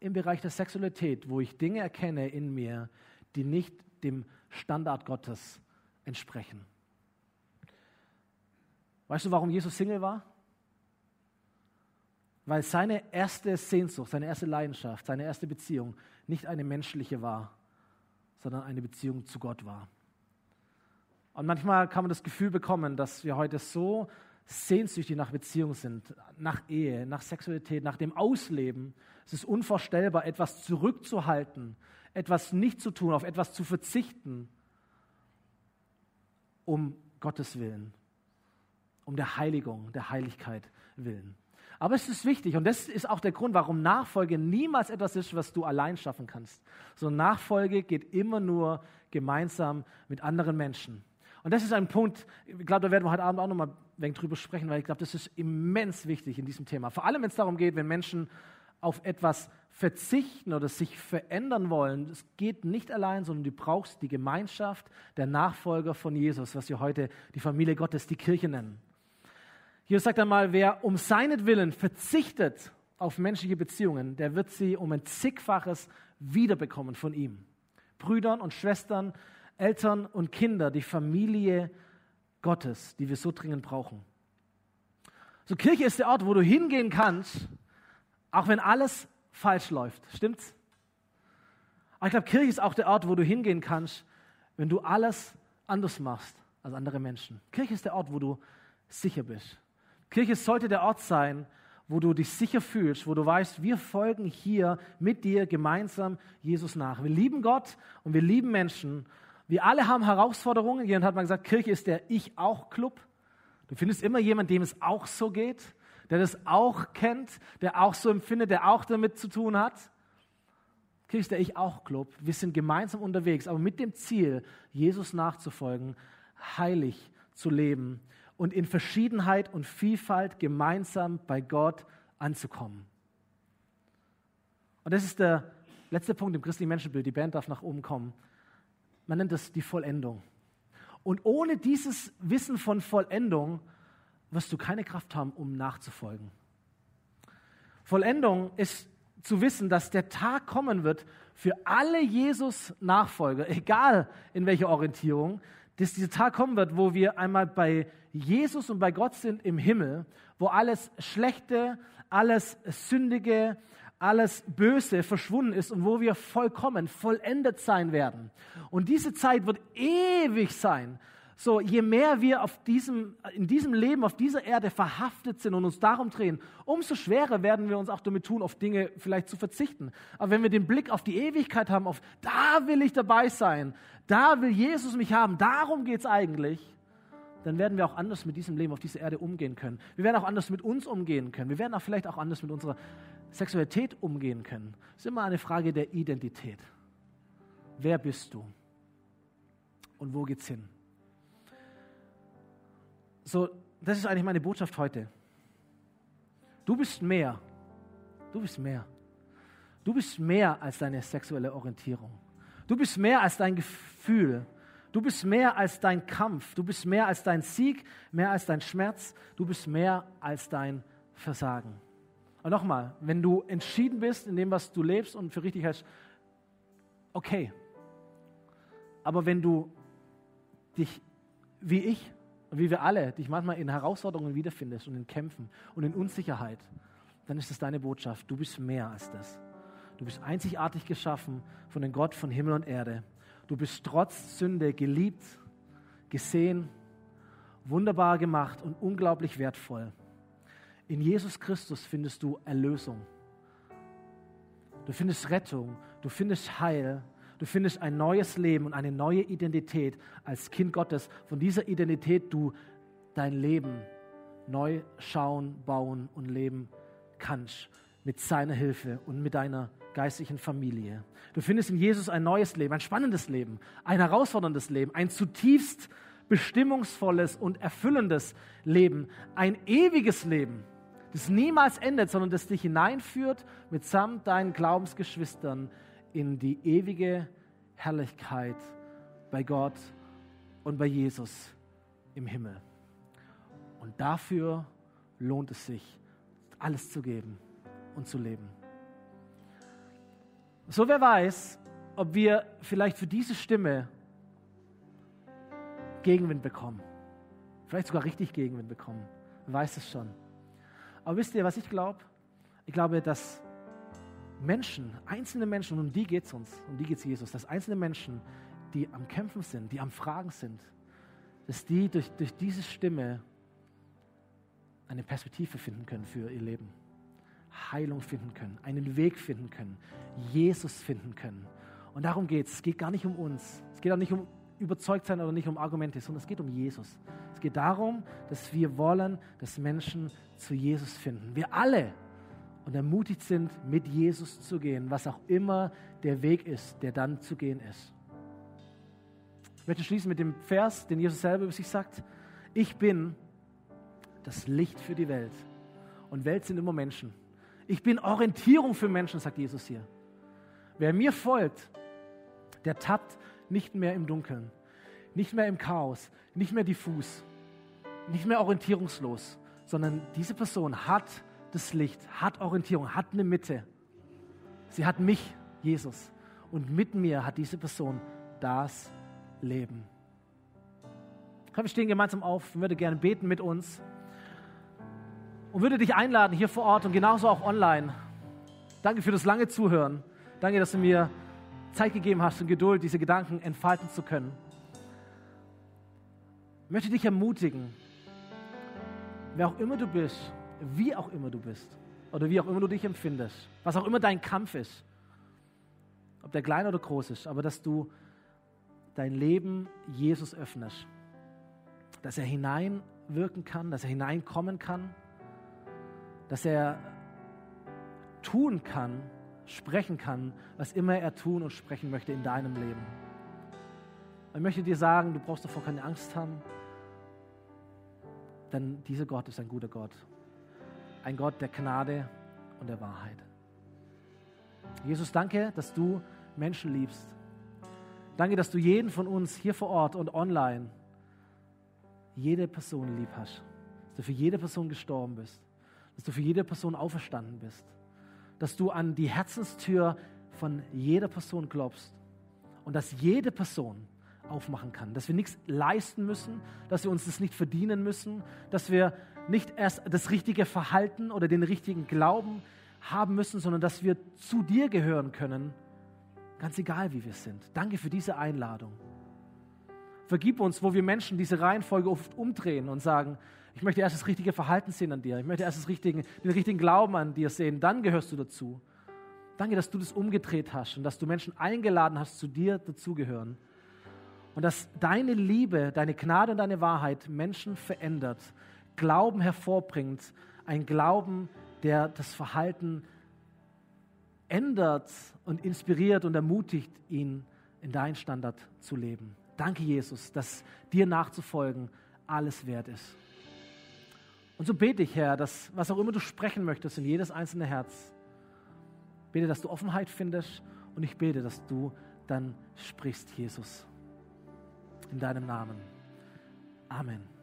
im Bereich der Sexualität, wo ich Dinge erkenne in mir, die nicht dem Standard Gottes entsprechen. Weißt du, warum Jesus Single war? Weil seine erste Sehnsucht, seine erste Leidenschaft, seine erste Beziehung nicht eine menschliche war, sondern eine Beziehung zu Gott war. Und manchmal kann man das Gefühl bekommen, dass wir heute so sehnsüchtig nach Beziehung sind, nach Ehe, nach Sexualität, nach dem Ausleben. Es ist unvorstellbar, etwas zurückzuhalten, etwas nicht zu tun, auf etwas zu verzichten, um Gottes Willen, um der Heiligung, der Heiligkeit willen. Aber es ist wichtig und das ist auch der Grund, warum Nachfolge niemals etwas ist, was du allein schaffen kannst. So Nachfolge geht immer nur gemeinsam mit anderen Menschen. Und das ist ein Punkt, ich glaube, da werden wir heute Abend auch nochmal wenig drüber sprechen, weil ich glaube, das ist immens wichtig in diesem Thema. Vor allem, wenn es darum geht, wenn Menschen auf etwas verzichten oder sich verändern wollen. Es geht nicht allein, sondern du brauchst die Gemeinschaft der Nachfolger von Jesus, was wir heute die Familie Gottes, die Kirche nennen. Jesus sagt einmal, wer um seinetwillen verzichtet auf menschliche Beziehungen, der wird sie um ein zigfaches wiederbekommen von ihm. Brüdern und Schwestern, Eltern und Kinder, die Familie Gottes, die wir so dringend brauchen. So Kirche ist der Ort, wo du hingehen kannst, auch wenn alles falsch läuft. Stimmt's? Aber ich glaube, Kirche ist auch der Ort, wo du hingehen kannst, wenn du alles anders machst als andere Menschen. Kirche ist der Ort, wo du sicher bist. Kirche sollte der Ort sein, wo du dich sicher fühlst, wo du weißt, wir folgen hier mit dir gemeinsam Jesus nach. Wir lieben Gott und wir lieben Menschen. Wir alle haben Herausforderungen. Jemand hat mal gesagt, Kirche ist der Ich-auch-Club. Du findest immer jemanden, dem es auch so geht, der das auch kennt, der auch so empfindet, der auch damit zu tun hat. Kirche ist der Ich-auch-Club. Wir sind gemeinsam unterwegs, aber mit dem Ziel, Jesus nachzufolgen, heilig zu leben und in Verschiedenheit und Vielfalt gemeinsam bei Gott anzukommen. Und das ist der letzte Punkt im christlichen Menschenbild. Die Band darf nach oben kommen. Man nennt das die Vollendung. Und ohne dieses Wissen von Vollendung wirst du keine Kraft haben, um nachzufolgen. Vollendung ist zu wissen, dass der Tag kommen wird für alle Jesus-Nachfolger, egal in welcher Orientierung, dass dieser Tag kommen wird, wo wir einmal bei Jesus und bei Gott sind im Himmel, wo alles Schlechte, alles Sündige, alles Böse verschwunden ist und wo wir vollkommen, vollendet sein werden. Und diese Zeit wird ewig sein. So, je mehr wir auf diesem, in diesem Leben, auf dieser Erde verhaftet sind und uns darum drehen, umso schwerer werden wir uns auch damit tun, auf Dinge vielleicht zu verzichten. Aber wenn wir den Blick auf die Ewigkeit haben, auf da will ich dabei sein, da will Jesus mich haben, darum geht es eigentlich, dann werden wir auch anders mit diesem Leben auf dieser Erde umgehen können. Wir werden auch anders mit uns umgehen können. Wir werden auch vielleicht auch anders mit unserer Sexualität umgehen können. Ist immer eine Frage der Identität. Wer bist du? Und wo geht's hin? So, das ist eigentlich meine Botschaft heute. Du bist mehr. Du bist mehr. Du bist mehr als deine sexuelle Orientierung. Du bist mehr als dein Gefühl. Du bist mehr als dein Kampf. Du bist mehr als dein Sieg, mehr als dein Schmerz. Du bist mehr als dein Versagen. Und nochmal, wenn du entschieden bist in dem, was du lebst und für richtig hältst, okay. Aber wenn du dich wie ich und wie wir alle dich manchmal in Herausforderungen wiederfindest und in Kämpfen und in Unsicherheit, dann ist das deine Botschaft. Du bist mehr als das. Du bist einzigartig geschaffen von dem Gott von Himmel und Erde. Du bist trotz Sünde geliebt, gesehen, wunderbar gemacht und unglaublich wertvoll. In Jesus Christus findest du Erlösung. Du findest Rettung, du findest Heil, Du findest ein neues Leben und eine neue Identität als Kind Gottes. Von dieser Identität du dein Leben neu schauen, bauen und leben kannst. Mit seiner Hilfe und mit deiner geistlichen Familie. Du findest in Jesus ein neues Leben, ein spannendes Leben, ein herausforderndes Leben, ein zutiefst bestimmungsvolles und erfüllendes Leben, ein ewiges Leben, das niemals endet, sondern das dich hineinführt mitsamt deinen Glaubensgeschwistern in die ewige Herrlichkeit bei Gott und bei Jesus im Himmel. Und dafür lohnt es sich, alles zu geben und zu leben. So wer weiß, ob wir vielleicht für diese Stimme Gegenwind bekommen. Vielleicht sogar richtig Gegenwind bekommen. Wer weiß es schon. Aber wisst ihr, was ich glaube? Ich glaube, dass Menschen, einzelne Menschen, und um die geht es uns, um die geht es Jesus, dass einzelne Menschen, die am Kämpfen sind, die am Fragen sind, dass die durch, durch diese Stimme eine Perspektive finden können für ihr Leben, Heilung finden können, einen Weg finden können, Jesus finden können. Und darum geht es. Es geht gar nicht um uns. Es geht auch nicht um überzeugt sein oder nicht um Argumente, sondern es geht um Jesus. Es geht darum, dass wir wollen, dass Menschen zu Jesus finden. Wir alle und ermutigt sind, mit Jesus zu gehen, was auch immer der Weg ist, der dann zu gehen ist. Ich möchte schließen mit dem Vers, den Jesus selber über sich sagt. Ich bin das Licht für die Welt. Und Welt sind immer Menschen. Ich bin Orientierung für Menschen, sagt Jesus hier. Wer mir folgt, der tappt nicht mehr im Dunkeln, nicht mehr im Chaos, nicht mehr diffus, nicht mehr orientierungslos, sondern diese Person hat das Licht, hat Orientierung, hat eine Mitte. Sie hat mich, Jesus. Und mit mir hat diese Person das Leben. Komm, wir stehen gemeinsam auf und würde gerne beten mit uns. Und würde dich einladen hier vor Ort und genauso auch online. Danke für das lange Zuhören. Danke, dass du mir Zeit gegeben hast und Geduld, diese Gedanken entfalten zu können. Ich möchte dich ermutigen, wer auch immer du bist, wie auch immer du bist, oder wie auch immer du dich empfindest, was auch immer dein Kampf ist, ob der klein oder groß ist, aber dass du dein Leben Jesus öffnest, dass er hineinwirken kann, dass er hineinkommen kann, dass er tun kann, sprechen kann, was immer er tun und sprechen möchte in deinem Leben. Ich möchte dir sagen, du brauchst davor keine Angst haben, denn dieser Gott ist ein guter Gott. Ein Gott der Gnade und der Wahrheit. Jesus, danke, dass du Menschen liebst. Danke, dass du jeden von uns hier vor Ort und online, jede Person lieb hast. Dass du für jede Person gestorben bist. Dass du für jede Person auferstanden bist. Dass du an die Herzenstür von jeder Person glaubst. Und dass jede Person aufmachen kann. Dass wir nichts leisten müssen, dass wir uns das nicht verdienen müssen, dass wir nicht erst das richtige Verhalten oder den richtigen Glauben haben müssen, sondern dass wir zu dir gehören können, ganz egal wie wir sind. Danke für diese Einladung. Vergib uns, wo wir Menschen diese Reihenfolge oft umdrehen und sagen, ich möchte erst das richtige Verhalten sehen an dir, ich möchte erst das richtige, den richtigen Glauben an dir sehen, dann gehörst du dazu. Danke, dass du das umgedreht hast und dass du Menschen eingeladen hast, zu dir dazugehören. Und dass deine Liebe, deine Gnade und deine Wahrheit Menschen verändert, Glauben hervorbringt, ein Glauben, der das Verhalten ändert und inspiriert und ermutigt, ihn in deinen Standard zu leben. Danke, Jesus, dass dir nachzufolgen alles wert ist. Und so bete ich, Herr, dass was auch immer du sprechen möchtest in jedes einzelne Herz, bete, dass du Offenheit findest und ich bete, dass du dann sprichst, Jesus in deinem Namen. Amen.